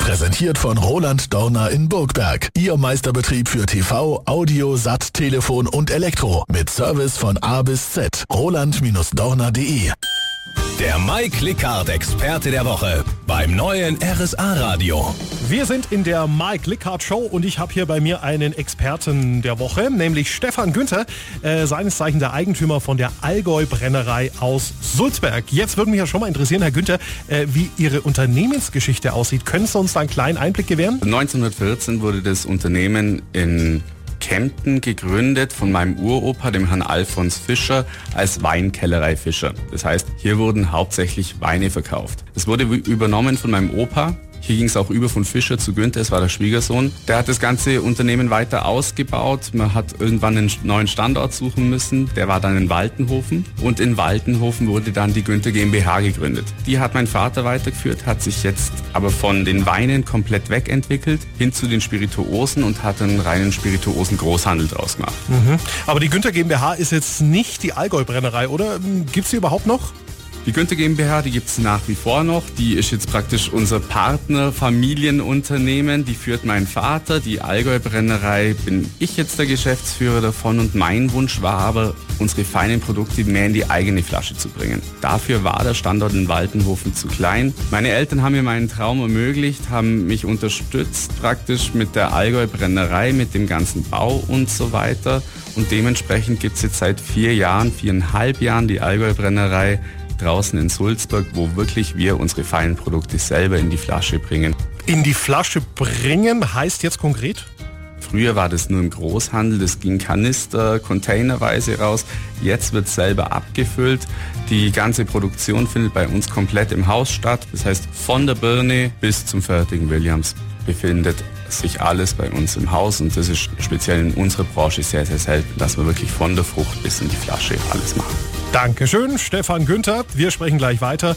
Präsentiert von Roland Dorner in Burgberg. Ihr Meisterbetrieb für TV, Audio, Sat, Telefon und Elektro. Mit Service von A bis Z. Roland-Dorner.de Der Mike Lickhardt Experte der Woche beim neuen RSA Radio. Wir sind in der Mike Lickhardt Show und ich habe hier bei mir einen Experten der Woche, nämlich Stefan Günther, äh, seines Zeichen der Eigentümer von der Allgäu Brennerei aus Sulzberg. Jetzt würde mich ja schon mal interessieren, Herr Günther, äh, wie Ihre Unternehmensgeschichte aussieht. Können Sie uns da einen kleinen Einblick gewähren? 1914 wurde das Unternehmen in Kempten gegründet von meinem Uropa, dem Herrn Alfons Fischer, als Weinkellerei Fischer. Das heißt, hier wurden hauptsächlich Weine verkauft. Es wurde übernommen von meinem Opa, hier ging es auch über von Fischer zu Günther, es war der Schwiegersohn. Der hat das ganze Unternehmen weiter ausgebaut. Man hat irgendwann einen neuen Standort suchen müssen. Der war dann in Waltenhofen. Und in Waltenhofen wurde dann die Günther GmbH gegründet. Die hat mein Vater weitergeführt, hat sich jetzt aber von den Weinen komplett wegentwickelt, hin zu den Spirituosen und hat einen reinen Spirituosen-Großhandel draus gemacht. Mhm. Aber die Günther GmbH ist jetzt nicht die Allgäu-Brennerei, oder? Gibt es sie überhaupt noch? Die Günther GmbH, die gibt es nach wie vor noch. Die ist jetzt praktisch unser Partner, Familienunternehmen. Die führt mein Vater. Die Allgäu Brennerei bin ich jetzt der Geschäftsführer davon. Und mein Wunsch war aber, unsere feinen Produkte mehr in die eigene Flasche zu bringen. Dafür war der Standort in Waltenhofen zu klein. Meine Eltern haben mir meinen Traum ermöglicht, haben mich unterstützt praktisch mit der Allgäu Brennerei, mit dem ganzen Bau und so weiter. Und dementsprechend gibt es jetzt seit vier Jahren, viereinhalb Jahren die Allgäu Brennerei draußen in Sulzburg, wo wirklich wir unsere feinen Produkte selber in die Flasche bringen. In die Flasche bringen heißt jetzt konkret? Früher war das nur im Großhandel, das ging Kanister, containerweise raus. Jetzt wird selber abgefüllt. Die ganze Produktion findet bei uns komplett im Haus statt. Das heißt, von der Birne bis zum fertigen Williams befindet sich alles bei uns im Haus und das ist speziell in unserer Branche sehr, sehr selten, dass wir wirklich von der Frucht bis in die Flasche alles machen. Dankeschön, Stefan Günther. Wir sprechen gleich weiter